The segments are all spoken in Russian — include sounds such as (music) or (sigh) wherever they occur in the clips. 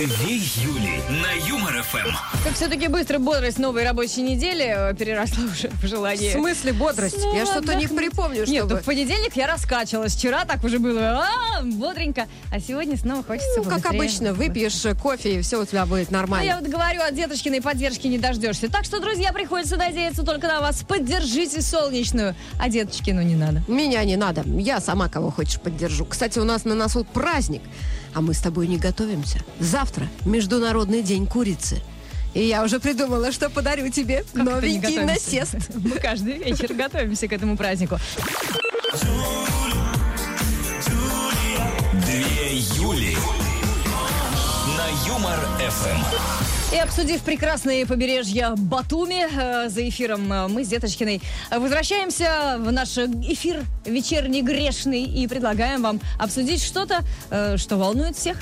Две Юли на Юмор ФМ. Как все-таки быстро бодрость новой рабочей недели э, переросла уже в В желание. смысле бодрость? Ну, я что-то не припомню, Нет, чтобы... ну в понедельник я раскачивалась. Вчера так уже было а, бодренько. А сегодня снова хочется Ну, как обычно, выпьешь кофе, и все у тебя будет Ну, я нормально. вот говорю, от деточкиной поддержки не дождешься. Так что, друзья, приходится надеяться только на вас. Поддержите солнечную. А деточкину не надо. Меня не надо. Я сама кого хочешь поддержу. Кстати, у нас на носу праздник, а мы с тобой не готовимся. Завтра Международный день курицы. И я уже придумала, что подарю тебе Как новенький насест. (laughs) Мы каждый вечер готовимся к этому празднику. Две Юли на Юмор ФМ. И обсудив прекрасные побережья Батуми э, за эфиром, э, мы с Деточкиной возвращаемся в наш эфир вечерний грешный и предлагаем вам обсудить что-то, э, что волнует всех.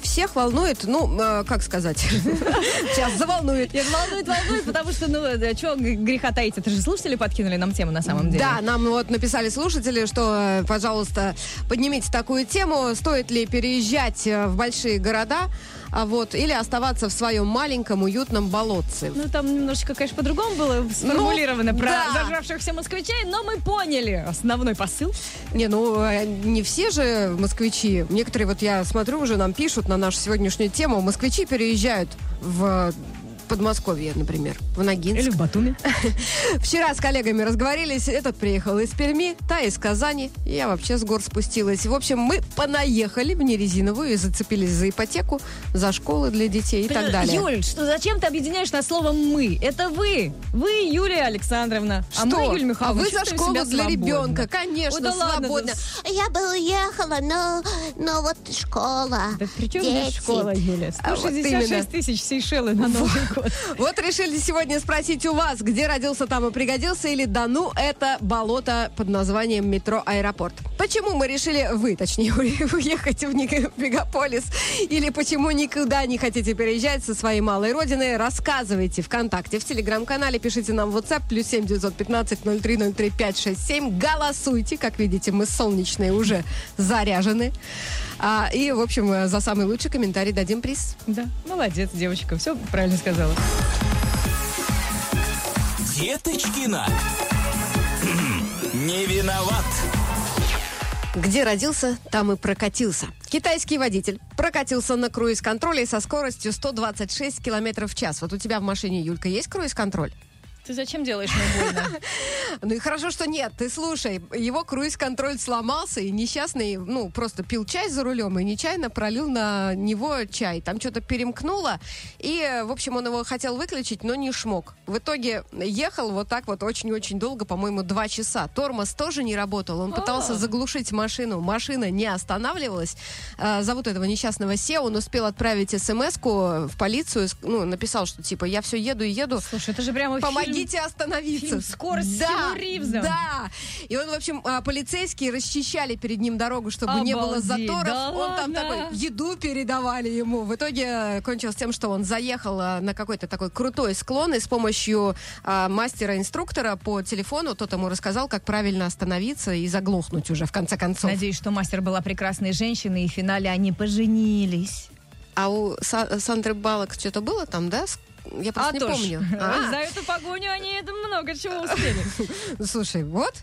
Всех волнует, ну, э, как сказать, (laughs) сейчас заволнует. Нет, волнует, волнует, потому что, ну, что греха таить, это же слушатели подкинули нам тему на самом деле. Да, нам вот написали слушатели, что, пожалуйста, поднимите такую тему, стоит ли переезжать в большие города, а вот, или оставаться в своем маленьком уютном болотце. Ну, там немножечко, конечно, по-другому было сформулировано Ну, про да. зажравшихся москвичей, но мы поняли основной посыл. Не, ну, э, не все же москвичи. Некоторые, вот я смотрю, уже нам пишут на нашу сегодняшнюю тему, москвичи переезжают в Подмосковье, например, в Ногинск. Или в Батуми. (laughs) Вчера с коллегами разговорились. Этот приехал из Перми, та из Казани. Я вообще с гор спустилась. В общем, мы понаехали в нерезиновую и зацепились за ипотеку, за школы для детей и так далее. Юль, что зачем ты объединяешь на слово «мы»? Это вы. Вы, Юлия Александровна. А Что? мы, Юлия А Михайловна, вы за школу для ребенка, конечно, Ой, да свободно. да Я бы уехала, но, но вот школа. Да при чем здесь школа, Юля? А вот именно. 166 тысяч Сейшелы на Новый (laughs) Вот решили сегодня спросить у вас, где родился, там и пригодился, или да ну, это болото под названием метро Аэропорт. Почему мы решили, вы, точнее, (laughs) уехать в мегаполис, или почему никуда не хотите переезжать со своей малой родины, рассказывайте ВКонтакте, в Телеграм-канале, пишите нам в WhatsApp, плюс 7 915 0303 567, голосуйте, как видите, мы солнечные уже заряжены. А, и, в общем, э, за самый лучший комментарий дадим приз. Да, молодец, девочка, все правильно сказала. Деточкина. (clears throat) Не виноват. Где родился, там и прокатился. Китайский водитель прокатился на круиз-контроле со скоростью 126 километров в час. Вот у тебя в машине, Юлька, есть круиз-контроль? Ты зачем делаешь мне больно? (laughs) Ну и хорошо, что нет. Ты слушай, его круиз-контроль сломался, и несчастный, ну, просто пил чай за рулем и нечаянно пролил на него чай. Там что-то перемкнуло, и, в общем, он его хотел выключить, но не шмог. В итоге ехал вот так вот очень-очень долго, по-моему, два часа. Тормоз тоже не работал, он пытался заглушить машину. Машина не останавливалась. А, Зовут этого несчастного Се, он успел отправить смс в полицию, ну, написал, что типа, я все еду и еду, Слушай, это же прямо фильм. Помогите остановиться. фильм «Скорость» с да, Ривзом. Да. И он, в общем, а, полицейские расчищали перед ним дорогу, чтобы не было Обалдеть, заторов. да он там ладно? такой, еду передавали ему. В итоге э, кончилось тем, что он заехал а, на какой-то такой крутой склон и с помощью а, мастера-инструктора по телефону тот ему рассказал, как правильно остановиться и заглохнуть уже в конце концов. Надеюсь, что мастер была прекрасной женщиной, и в финале они поженились. А у Са- Сандры Балок что-то было там, да? Я просто а не то ж, помню. (laughs) А. За эту погоню они много чего успели. (laughs) Слушай, вот.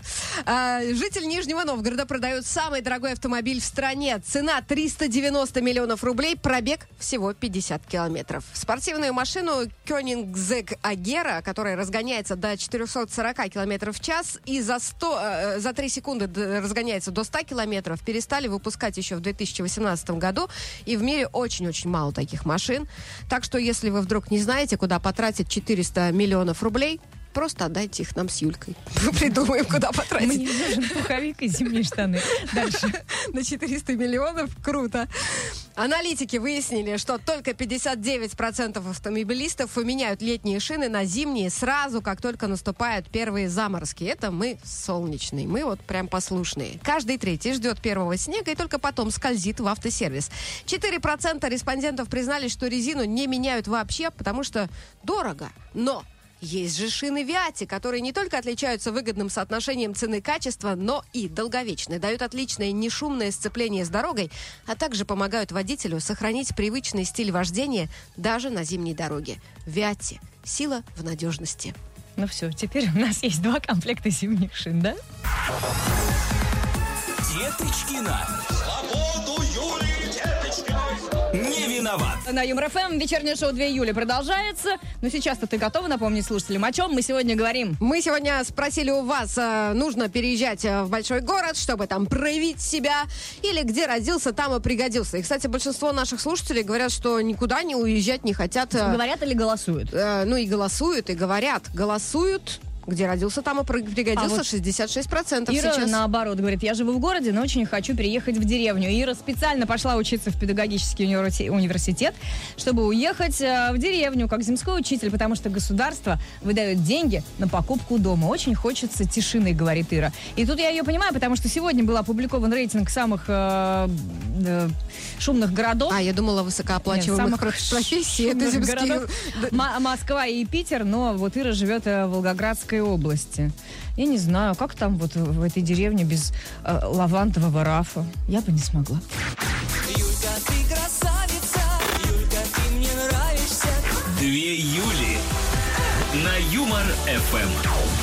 А, житель Нижнего Новгорода продает самый дорогой автомобиль в стране. Цена 390 миллионов рублей, пробег всего 50 километров. Спортивную машину Кёнигсек Агера, которая разгоняется до 440 километров в час и за, 100, э, за 3 секунды разгоняется до 100 километров, перестали выпускать еще в 2018 году. И в мире очень-очень мало таких машин. Так что, если вы вдруг не знаете, куда потратить 400 миллионов рублей, Просто отдайте их нам с Юлькой. (laughs) Придумаем, куда потратить. Мне нужен пуховик и зимние штаны. Дальше. (laughs) На 400 миллионов. Круто. Аналитики выяснили, что только 59% автомобилистов меняют летние шины на зимние сразу, как только наступают первые заморозки. Это мы солнечные. Мы вот прям послушные. Каждый третий ждет первого снега и только потом скользит в автосервис. 4% респондентов признались, что резину не меняют вообще, потому что дорого. Но Есть же шины Виати, которые не только отличаются выгодным соотношением цены-качества, но и долговечны, дают отличное нешумное сцепление с дорогой, а также помогают водителю сохранить привычный стиль вождения даже на зимней дороге. Виати. Сила в надежности. Ну все, теперь у нас есть два комплекта зимних шин, да? Деточкина. Свободу Деточкиной. Не виноват. На Юмор ФМ вечернее шоу 2 июля продолжается. Но сейчас-то ты готова напомнить слушателям, о чем мы сегодня говорим? Мы сегодня спросили у вас, э, нужно переезжать э, в большой город, чтобы там проявить себя, или где родился, там и пригодился. И, кстати, большинство наших слушателей говорят, что никуда не уезжать не хотят. э, Говорят или голосуют? ну и голосуют, и говорят. Голосуют, где родился, там и при- пригодился А вот 66% Ира, сейчас. наоборот, говорит, я живу в городе, но очень хочу переехать в деревню. Ира специально пошла учиться в педагогический универси- университет, чтобы уехать э, в деревню как земской учитель, потому что государство выдает деньги на покупку дома. Очень хочется тишины, говорит Ира. И тут я ее понимаю, потому что сегодня был опубликован рейтинг самых э, э, шумных городов. А, я думала, Нет, высокооплачиваемых самых профессий. Это земские... городов. М- Москва и Питер, но вот Ира живет э, в Волгоградской области. Я не знаю, как там вот в этой деревне без э, лавандового рафа. Я бы не смогла. Юлька, ты красавица, Юлька, ты мне нравишься. Две Юли. На Юмор ФМ.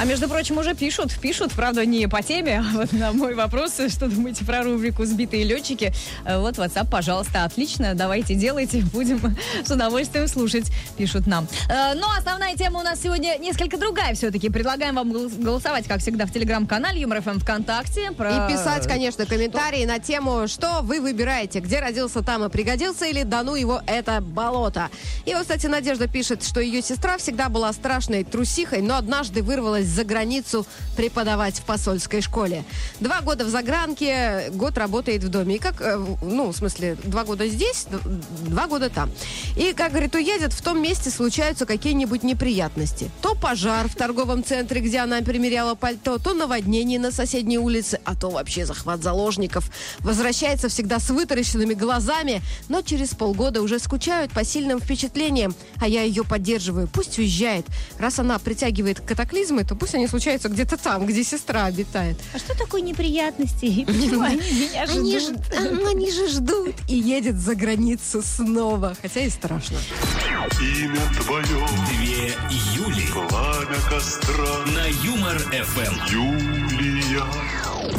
А между прочим, уже пишут, пишут, правда, не по теме, а вот на мой вопрос, что думаете про рубрику «Сбитые летчики», э, вот WhatsApp, пожалуйста, отлично, давайте делайте, будем с удовольствием слушать, пишут нам. Э, Но основная тема у нас сегодня несколько другая все-таки. Предлагаем вам гол- голосовать, как всегда, в телеграм-канале Юмор ФМ ВКонтакте. Про... И писать, конечно, комментарии на тему, что вы выбираете, где родился, там и пригодился, или да ну его это болото. И вот, кстати, Надежда пишет, что ее сестра всегда была страшной трусихой, но однажды вырвалась за границу преподавать в посольской школе. Два года в загранке, год работает в доме. И как, э, ну, в смысле, два года здесь, два года там. И, как говорит, уедет, в том месте случаются какие-нибудь неприятности. То пожар в торговом центре, где она примеряла пальто, то наводнение на соседней улице, а то вообще захват заложников. Возвращается всегда с вытаращенными глазами, но через полгода уже скучают по сильным впечатлениям. А я ее поддерживаю. Пусть уезжает. Раз она притягивает катаклизмы, то пусть они случаются где-то там, где сестра обитает. А что такое неприятности? И (laughs) Почему они меня Они, ждут? ж- а, они же ждут и едет за границу снова. Хотя и страшно. Имя твое, Две Юли. пламя костра, На Юмор ФМ. Юлия.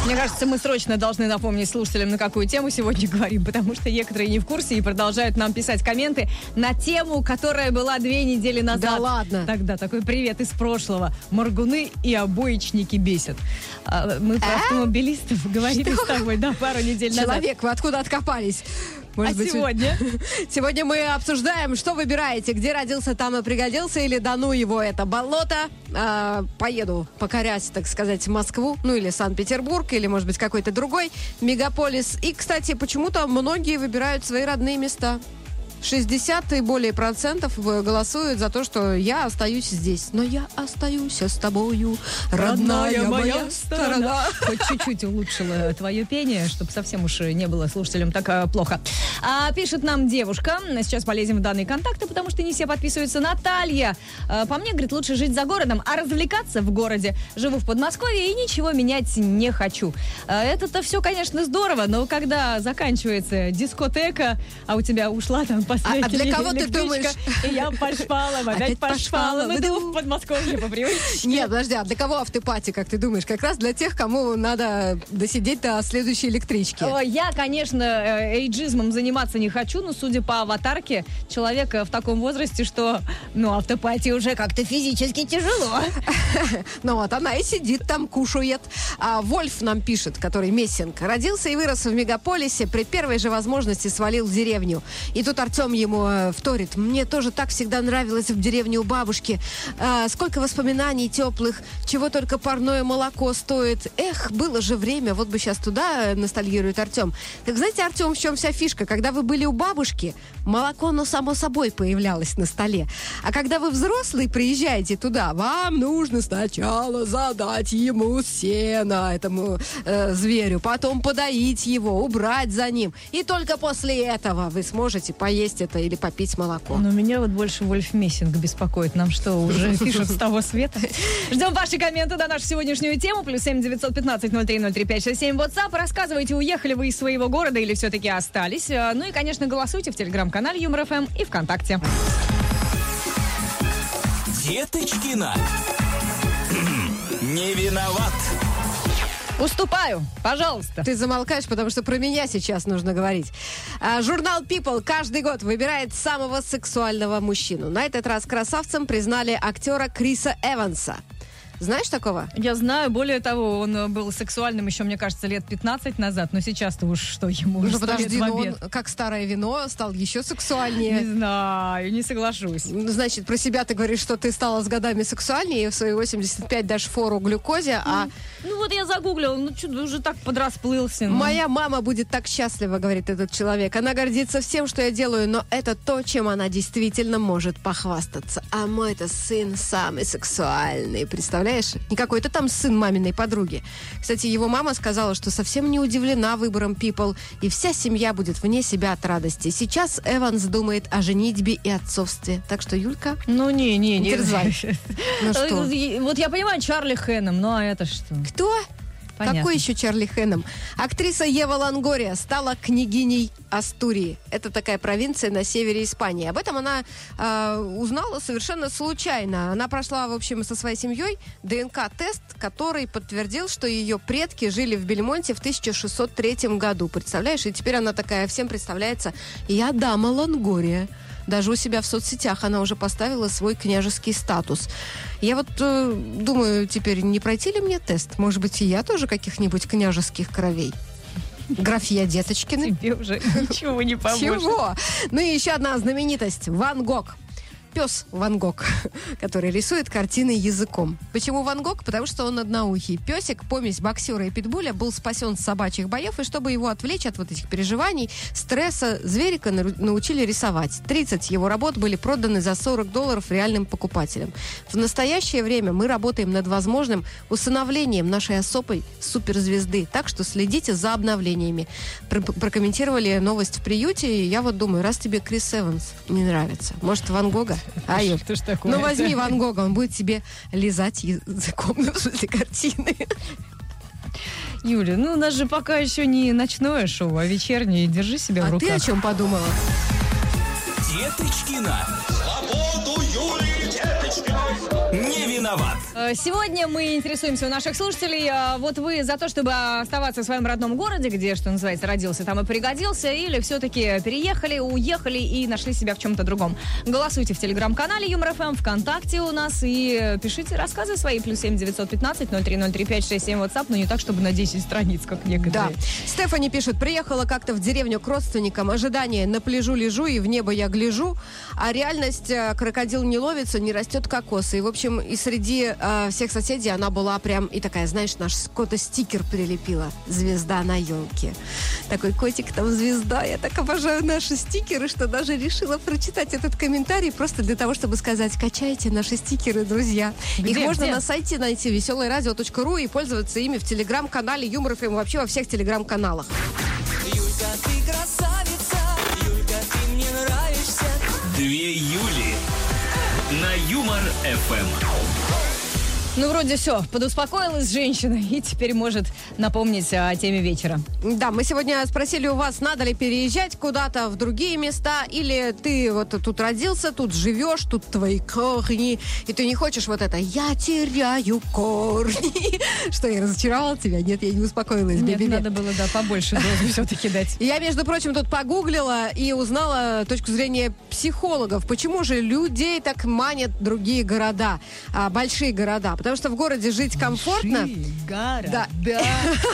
Мне кажется, мы срочно должны напомнить слушателям, на какую тему сегодня (laughs) говорим, потому что некоторые не в курсе и продолжают нам писать комменты на тему, которая была две недели назад. Да ладно? Тогда такой привет из прошлого. Моргуны и обоечники бесят. А, Мы про автомобилистов говорили с тобой, да, пару недель назад. Человек, вы откуда откопались? Может А быть, сегодня? (laughs) Сегодня мы обсуждаем, что выбираете, где родился, там и пригодился, или да ну его это болото. А, поеду покорять, так сказать, Москву, ну или Санкт-Петербург, или, может быть, какой-то другой мегаполис. И, кстати, почему-то многие выбирают свои родные места. 60 и более процентов э, голосуют за то, что я остаюсь здесь. Но я остаюсь с тобою, родная моя сторона. (laughs) Хоть чуть-чуть улучшила твое пение, чтобы совсем уж не было слушателям так э, плохо. А, пишет нам девушка, сейчас полезем в данные контакты, потому что не все подписываются. Наталья, э, по мне, говорит, лучше жить за городом, а развлекаться в городе. Живу в Подмосковье и ничего менять не хочу. Это-то все, конечно, здорово, но когда заканчивается дискотека, а у тебя ушла там последняя А- а для кого ты думаешь? И я по шпалам, (laughs) опять Опять по по шпалам, иду в Подмосковье по привычке. Нет, подожди, а для кого автопати, как ты думаешь? Как раз для тех, кому надо досидеть до следующей электрички. О, Я, конечно, э, эйджизмом заниматься не хочу, но судя по аватарке, человек э, в таком возрасте, что, ну, автопатия уже как-то физически тяжело. (laughs) Ну вот, она и сидит там, кушает. А Вольф нам пишет, который Мессинг. Родился и вырос в мегаполисе, при первой же возможности свалил в деревню. И тут Артем ему э, вторит. Мне тоже так всегда нравилось в деревне у бабушки. А, сколько воспоминаний теплых, чего только парное молоко стоит. Эх, было же время, вот бы сейчас туда э, ностальгирует Артем. Так знаете, Артем, в чем вся фишка? Когда вы были у бабушки, молоко, ну, само собой появлялось на столе. А когда вы взрослый приезжаете туда, вам нужно сначала задать ему сено, этому э, зверю, потом подоить его, убрать за ним. И только после этого вы сможете поесть съесть это или попить молоко. Но меня вот больше Вольф Мессинг беспокоит. Нам что, уже (laughs) пишут с того света? Ждем ваши комменты на нашу сегодняшнюю тему. Плюс семь девятьсот пятнадцать ноль три ноль три пять шесть семь WhatsApp. Рассказывайте, уехали вы из своего города или все-таки остались. А, Ну и, конечно, голосуйте в телеграм-канале Юмор ФМ и ВКонтакте. Деточкина. (clears throat) Не виноват. Уступаю, пожалуйста. Ты замолкаешь, потому что про меня сейчас нужно говорить. А, Журнал People каждый год выбирает самого сексуального мужчину. На этот раз красавцем признали актера Криса Эванса. Знаешь такого? Я знаю, более того, он э, был сексуальным еще, мне кажется, лет 15 назад, но сейчас-то уж что ему уже Ну подожди, но он, обед. как старое вино, стал еще Не сексуальнее. знаю, не соглашусь. Значит, про себя ты говоришь, что ты стала с годами сексуальнее, в свои 85 дашь фору глюкозе, а Ну вот я загуглила, ну что, уже так подрасплылся. ну. Моя мама будет так счастлива, говорит этот человек. Она гордится всем, что я делаю, но это то, чем она действительно может похвастаться. А мой-то сын самый сексуальный, представляешь? Не какой-то там сын маминой подруги. Кстати, его мама сказала, что совсем не удивлена выбором People, и вся семья будет вне себя от радости. Сейчас Эванс думает о женитьбе и отцовстве. Так что, Юлька, Ну не, не, не. Не (laughs) дерзай. ну что? Вот я понимаю Чарли Хэном, ну а это что? Кто? Понятно. Какой еще Чарли Хэном? Актриса Ева Лангория стала княгиней Астурии. Это такая провинция на севере Испании. Об этом она э, узнала совершенно случайно. Она прошла, в общем, со своей семьей ДНК-тест, который подтвердил, что ее предки жили в Бельмонте в 1603 году. Представляешь? И теперь она такая всем представляется. Я дама Лангория. Даже у себя в соцсетях она уже поставила свой княжеский статус. Я вот э, думаю, теперь не пройти ли мне тест? Может быть, и я тоже каких-нибудь княжеских кровей? Графья Деточкины. Тебе уже (laughs) ничего не поможет. Чего? Ну и еще одна знаменитость. Ван Гог. Пес Ван Гог, (laughs) который рисует картины языком. Почему Ван Гог? Потому что он одноухий. Песик, помесь боксера и питбуля, был спасен с собачьих боев, и чтобы его отвлечь от вот этих переживаний, стресса, зверика научили рисовать. 30 его работ были проданы за 40 долларов реальным покупателям. В настоящее время мы работаем над возможным усыновлением нашей особой суперзвезды. Так что следите за обновлениями. Про- прокомментировали новость в приюте, и я вот думаю, раз тебе Крис Эванс не нравится, может, Ван Гога? А, Юль, Что ж такое? ну возьми Ван Гога, он будет тебе лизать языком, в смысле, картины. Юля, ну у нас же пока еще не ночное шоу, а вечернее. Держи себя в А ты руках. о чем подумала? Деточкина. Свободу Юлии. Не виноват. Э, Сегодня мы интересуемся у наших слушателей. э, Вот вы за то, чтобы оставаться в своем родном городе, где, что называется, родился, там и пригодился, или все-таки переехали, уехали и нашли себя в чем-то другом. Голосуйте в телеграм-канале Юмор ФМ, ВКонтакте у нас и пишите рассказы свои. Плюс семь девятьсот пятнадцать ноль три ноль три пять шесть семь WhatsApp, но не так, чтобы на 10 страниц, как Да. некоторые. Стефани пишет, приехала как-то в деревню к родственникам, ожидание, на пляжу лежу и в небо я гляжу, а реальность э, крокодил не ловится, не растет кокосы. И, в общем, и среди э, всех соседей она была прям и такая, знаешь, наш какой-то стикер прилепила. Звезда на елке. Такой котик там звезда. Я так обожаю наши стикеры, что даже решила прочитать этот комментарий просто для того, чтобы сказать, качайте наши стикеры, друзья. Их Где, можно где? на сайте найти веселорадио.ру и пользоваться ими в телеграм-канале Юмор ФМ, вообще во всех телеграм-каналах. Юлька, ты красавица, Юлька, ты мне нравишься. Две Юли. На Юмор ФМ. Ну, вроде все, подуспокоилась женщина и теперь может напомнить о теме вечера. Да, мы сегодня спросили у вас, надо ли переезжать куда-то в другие места, или ты вот тут родился, тут живешь, тут твои корни, и ты не хочешь вот это «я теряю корни», (laughs) что я разочаровала тебя? Нет, я не успокоилась. Нет, надо было, да, побольше дозы (laughs) все-таки дать. Я, между прочим, тут погуглила и узнала точку зрения психологов. Почему же людей так манят другие города, а, большие города? Потому что в городе жить комфортно. Гора. Да.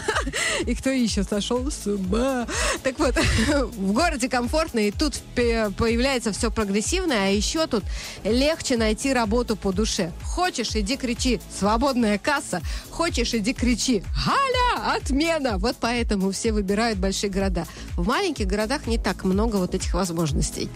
(laughs) И кто еще сошел с ума? Так вот, (laughs) в городе комфортно, и тут появляется все прогрессивное, а еще тут легче найти работу по душе. Хочешь, иди кричи «Свободная касса!» Хочешь, иди кричи «Галя! Отмена!» Вот поэтому все выбирают большие города. В маленьких городах не так много вот этих возможностей.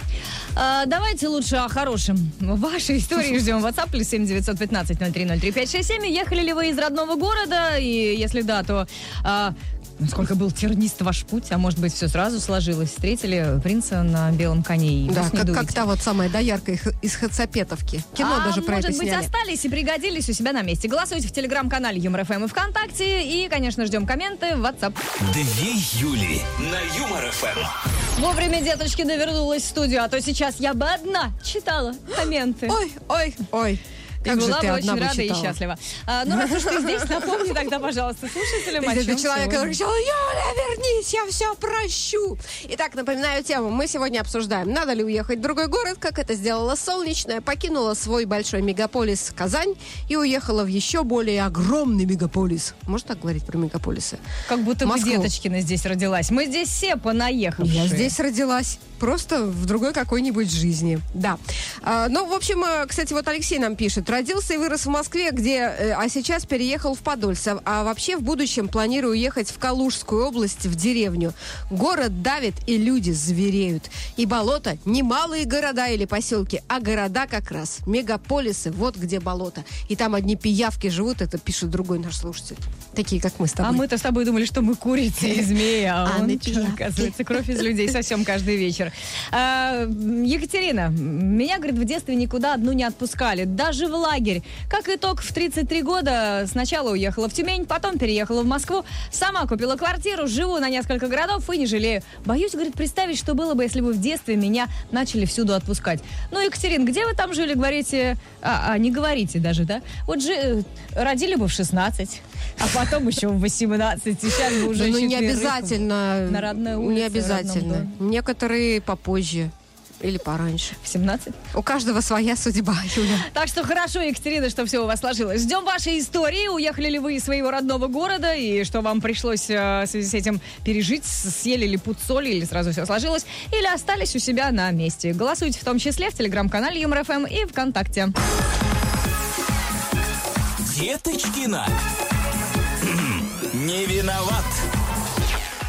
А, давайте лучше о хорошем. Ваши истории (laughs) ждем. WhatsApp плюс 7 915 0303 567. Ехали ли вы из родного города? И если да, то а, насколько был тернист ваш путь, а может быть, все сразу сложилось. Встретили принца на белом коне и Да, как, дуете. как та вот самая доярка их- из Хацапетовки. Кино а даже про может это быть, сняли. остались и пригодились у себя на месте. Голосуйте в телеграм-канале Юмор ФМ и ВКонтакте. И, конечно, ждем комменты в WhatsApp. Две Юли на Юмор ФМ. Вовремя деточки довернулась в студию, а то сейчас я бы одна читала комменты. Ой, ой, ой. И Как же была ты бы одна очень бы рада и счастлива. А, ну, раз уж ты здесь, (laughs) напомни тогда, пожалуйста, слушателям, о чем это человек, который кричал, Юля, вернись, я все прощу. Итак, напоминаю тему. Мы сегодня обсуждаем, надо ли уехать в другой город, как это сделала Солнечная, покинула свой большой мегаполис Казань и уехала в еще более огромный мегаполис. Можно так говорить про мегаполисы? Как будто бы Москву. Деточкина здесь родилась. Мы здесь все понаехавшие. Я здесь родилась. Просто в другой какой-нибудь жизни. Да. А, ну, в общем, э, кстати, вот Алексей нам пишет. Родился и вырос в Москве, где, э, а сейчас переехал в Подольск. А вообще в будущем планирую ехать в Калужскую область, в деревню. Город давит, и люди звереют. И болото не малые города или поселки, а города как раз. Мегаполисы, вот где болото. И там одни пиявки живут, это пишет другой наш слушатель. Такие, как мы с тобой. А мы-то с тобой думали, что мы курицы и змеи, а, (laughs) А он, оказывается, кровь из людей совсем каждый вечер. А, Екатерина, меня, говорит, в детстве никуда одну не отпускали, даже в лагерь. Как итог, в 33 года сначала уехала в Тюмень, потом переехала в Москву, сама купила квартиру, живу на несколько городов и не жалею. Боюсь, говорит, представить, что было бы, если бы в детстве меня начали всюду отпускать. Ну, Екатерина, где вы там жили, говорите? А, а, не говорите даже, да? Вот же э, родили бы в 16, а потом еще в 18, сейчас бы уже ну, не обязательно. на родной Не улице, обязательно. родном Некоторые попозже. Или пораньше. В 17. У каждого своя судьба, (laughs) Юля. Так что хорошо, Екатерина, что все у вас сложилось. Ждем вашей истории. Уехали ли вы из своего родного города и что вам пришлось э, в связи с этим пережить? Съели ли пуд соли или сразу все сложилось? Или остались у себя на месте? Голосуйте в том числе в телеграм-канале Юмор ФМ и ВКонтакте. Деточкина. (clears throat) Не виноват.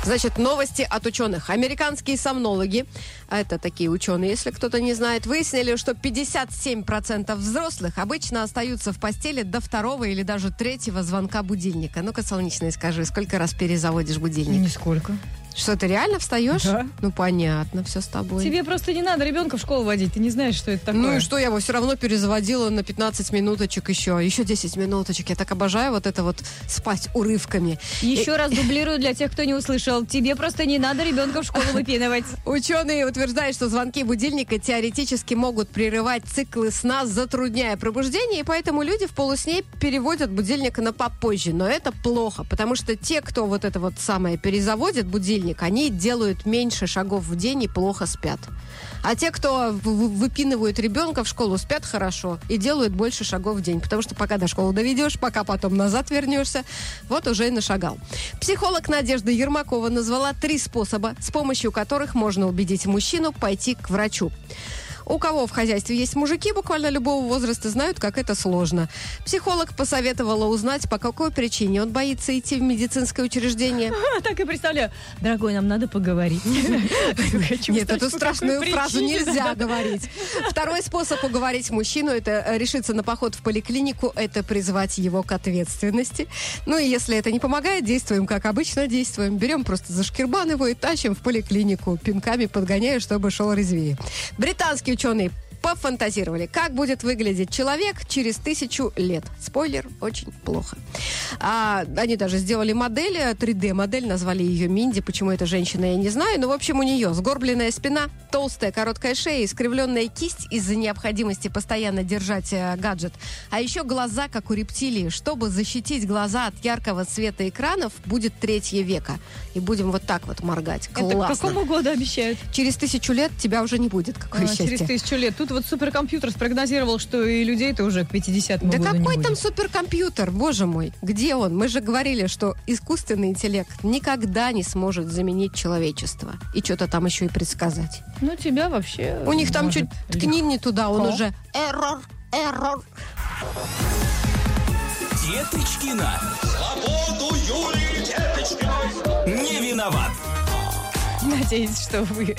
Значит, новости от ученых. Американские сомнологи, а это такие ученые, если кто-то не знает, выяснили, что 57% взрослых обычно остаются в постели до второго или даже третьего звонка будильника. Ну-ка, солнечный, скажи, сколько раз перезаводишь будильник? Нисколько. Что, ты реально встаешь? Да. Ну, понятно, все с тобой. Тебе просто не надо ребенка в школу водить, ты не знаешь, что это такое. Ну и что, я его все равно перезаводила на 15 минуточек еще. Еще 10 минуточек. Я так обожаю вот это вот спать урывками. Еще раз дублирую для тех, кто не услышал. Тебе просто не надо ребенка в школу выпинывать. (laughs) Ученые утверждают, что звонки будильника теоретически могут прерывать циклы сна, затрудняя пробуждение, и поэтому люди в полусне переводят будильник на попозже. Но это плохо, потому что те, кто вот это вот самое перезаводит будильник, они делают меньше шагов в день и плохо спят. А те, кто выпинывают ребенка в школу, спят хорошо и делают больше шагов в день. Потому что пока до школы доведешь, пока потом назад вернешься, вот уже и нашагал. Психолог Надежда Ермакова назвала три способа, с помощью которых можно убедить мужчину пойти к врачу. У кого в хозяйстве есть мужики буквально любого возраста, знают, как это сложно. Психолог посоветовала узнать, по какой причине он боится идти в медицинское учреждение. (laughs) Так и представляю. Дорогой, нам надо поговорить. (laughs) Нет, эту страшную фразу нельзя говорить. Второй способ уговорить мужчину – это решиться на поход в поликлинику, это призвать его к ответственности. Ну и если это не помогает, действуем, как обычно действуем. Берем просто за шкирбан его и тащим в поликлинику, пинками подгоняя, чтобы шел резвее. Британские ученые пофантазировали, как будет выглядеть человек через тысячу лет. Спойлер, очень плохо. А, они даже сделали модель, э, 3D-модель, назвали ее Минди. Почему это женщина, я не знаю. Но, в общем, у нее сгорбленная спина, толстая короткая шея, искривленная кисть из-за необходимости постоянно держать э, гаджет. А еще глаза, как у рептилии. Чтобы защитить глаза от яркого света экранов, будет третье века. И будем вот так вот моргать. Это к Классно. какому году обещают? Через тысячу лет тебя уже не будет. Какое А, счастье. через тысячу лет. Тут вот суперкомпьютер спрогнозировал, что и людей-то уже к 50-му Да какой будет. там суперкомпьютер, боже мой? Где он? Мы же говорили, что искусственный интеллект никогда не сможет заменить человечество. И что-то там еще и предсказать. Ну, тебя вообще... У них там может, чуть ткни не туда, он легко. уже эррор, эррор. Деточкина. Свободу Юлии Деточкиной. Надеюсь, что вы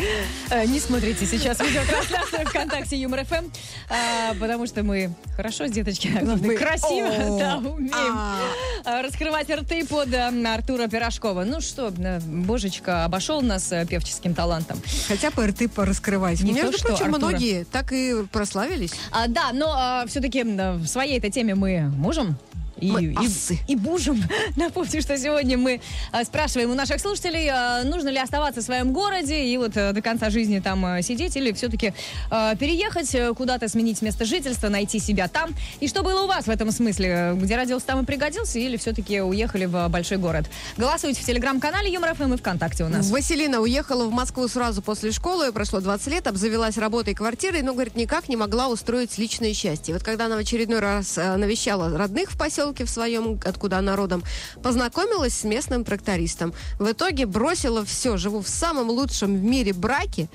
э, не смотрите сейчас видеотрансляцию ВКонтакте Юмор ФМ, а, потому что мы хорошо с деточки, а Мы- красиво, О, (laughs) да, умеем а. а, раскрывать рты под э, Артура Пирожкова. Ну что, э, божечка обошел нас э, певческим талантом. Хотя бы рты пораскрывать. Не Между то, прочим, Артура. многие так и прославились. А, да, но все-таки в своей этой теме мы можем и, Мы и, и бужим. (laughs) Напомню, что сегодня мы а, спрашиваем у наших слушателей, а, нужно ли оставаться в своем городе и вот а, до конца жизни там а, сидеть, или все-таки а, переехать куда-то, сменить место жительства, найти себя там. И что было у вас в этом смысле? Где родился, там и пригодился, или все-таки уехали в большой город? Голосуйте в телеграм-канале Юмор ФМ и ВКонтакте у нас. Василина уехала в Москву сразу после школы, прошло 20 лет, обзавелась работой и квартирой, но, говорит, никак не могла устроить личное счастье. Вот когда она в очередной раз э, навещала родных в поселке в своем, откуда она родом, познакомилась с местным трактористом. В итоге бросила все, живу в самом лучшем в мире браке,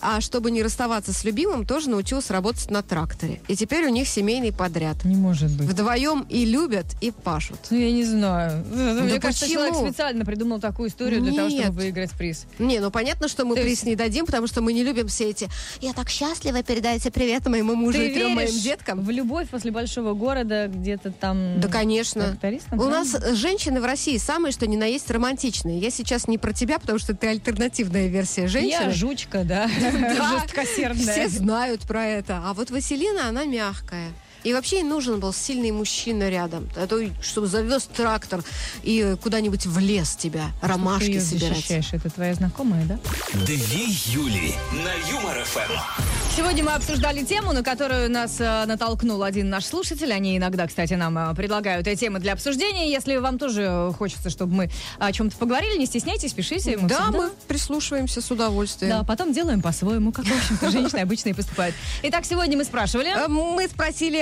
а чтобы не расставаться с любимым, тоже научилась работать на тракторе. И теперь у них семейный подряд. Не может быть. Вдвоем и любят, и пашут. Ну, я не знаю. Мне кажется, почему? человек специально придумал такую историю для того, Нет. чтобы выиграть приз. Не, ну понятно, что мы То приз есть- не дадим, потому что мы не любим все эти «Я так счастлива, передайте привет моему мужу и трем моим деткам». в любовь после большого города, где-то там... Да, конечно. У правда? нас женщины в России самые, что ни на есть, романтичные. Я сейчас не про тебя, потому что ты альтернативная версия женщины. Я жучка, да. Да, (laughs) (laughs) Жесткосердная. Все знают про это. А вот Василина, она мягкая. И вообще ей нужен был сильный мужчина рядом. А то, чтобы завез трактор и куда-нибудь в лес тебя, Ты ромашки её собирать. защищаешь. Это твоя знакомая, да? Две Юли на Юмор ФМ. Сегодня мы обсуждали тему, на которую нас э, натолкнул один наш слушатель. Они иногда, кстати, нам э, предлагают эти темы для обсуждения. Если вам тоже хочется, чтобы мы о чем-то поговорили, не стесняйтесь, пишите. Мы Да, всегда- мы прислушиваемся с удовольствием. Да, потом делаем по-своему, как, в общем-то, (laughs) женщины обычно и поступают. Итак, сегодня мы спрашивали... Э, Мы спросили,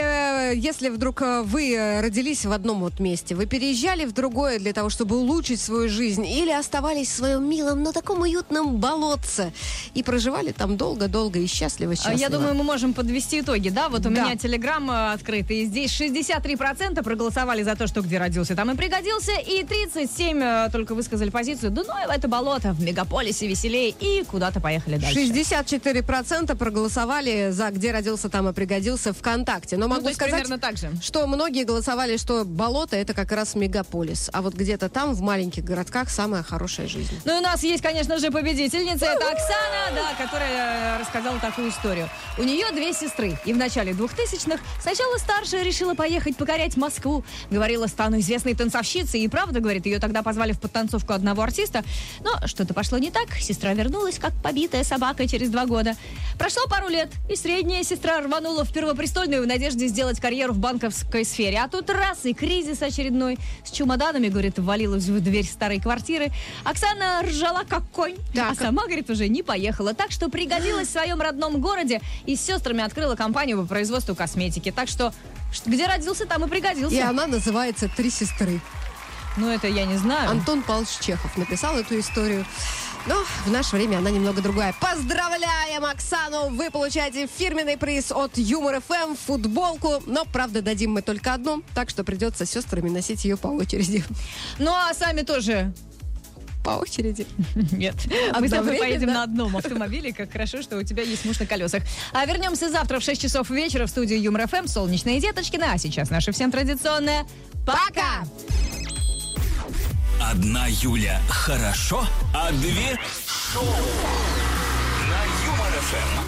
если вдруг э, вы э, родились в одном вот месте, вы переезжали в другое для того, чтобы улучшить свою жизнь, или оставались в своем милом, но таком уютном болотце и проживали там долго-долго и счастливо, счастливо. Я думаю, мы можем подвести итоги, да? Вот у Да. меня телеграм э, открытый, и здесь 63% проголосовали за то, что где родился, там и пригодился, и 37 э, только высказали позицию, да ну это болото, в мегаполисе веселее, и куда-то поехали дальше. 64% проголосовали за «Где родился, там и пригодился» ВКонтакте. Но могу есть сказать, примерно так же. что многие голосовали, что болото – это как раз мегаполис. А вот где-то там, в маленьких городках, самая хорошая жизнь. Ну и у нас есть, конечно же, победительница. Это Оксана, да, которая э, рассказала такую историю. У нее две сестры. И в начале 2000-х сначала старшая решила поехать покорять Москву. Говорила, стану известной танцовщицей. И правда, говорит, ее тогда позвали в подтанцовку одного артиста. Но что-то пошло не так. Сестра вернулась, как побитая собака через два года. Прошло пару лет, и средняя сестра рванула в Первопрестольную в надежде сделать карьеру в банковской сфере. А тут раз, и кризис очередной. С чемоданами, говорит, ввалилась в дверь старой квартиры. Оксана ржала как конь, Так. а сама, говорит, уже не поехала. Так что пригодилась в своем родном городе и с сестрами открыла компанию по производству косметики. Так что где родился, там и пригодился. И она называется «Три сестры». Ну, это я не знаю. Антон Павлович Чехов написал эту историю. Но в наше время она немного другая. Поздравляем Оксану! Вы получаете фирменный приз от Юмор ФМ, футболку. Но, правда, дадим мы только одну, так что придется с сестрами носить ее по очереди. Ну, а сами тоже По очереди. (laughs) Нет. А мы с тобой поедем на одном автомобиле. Как хорошо, что у тебя есть муж на колесах. А вернемся завтра в 6 часов вечера в студию Юмор ФМ «Солнечные Деточкина». А сейчас наше всем традиционное «Пока!» Одна Юля. Хорошо, а две? Шоу. На Юмор ФМ.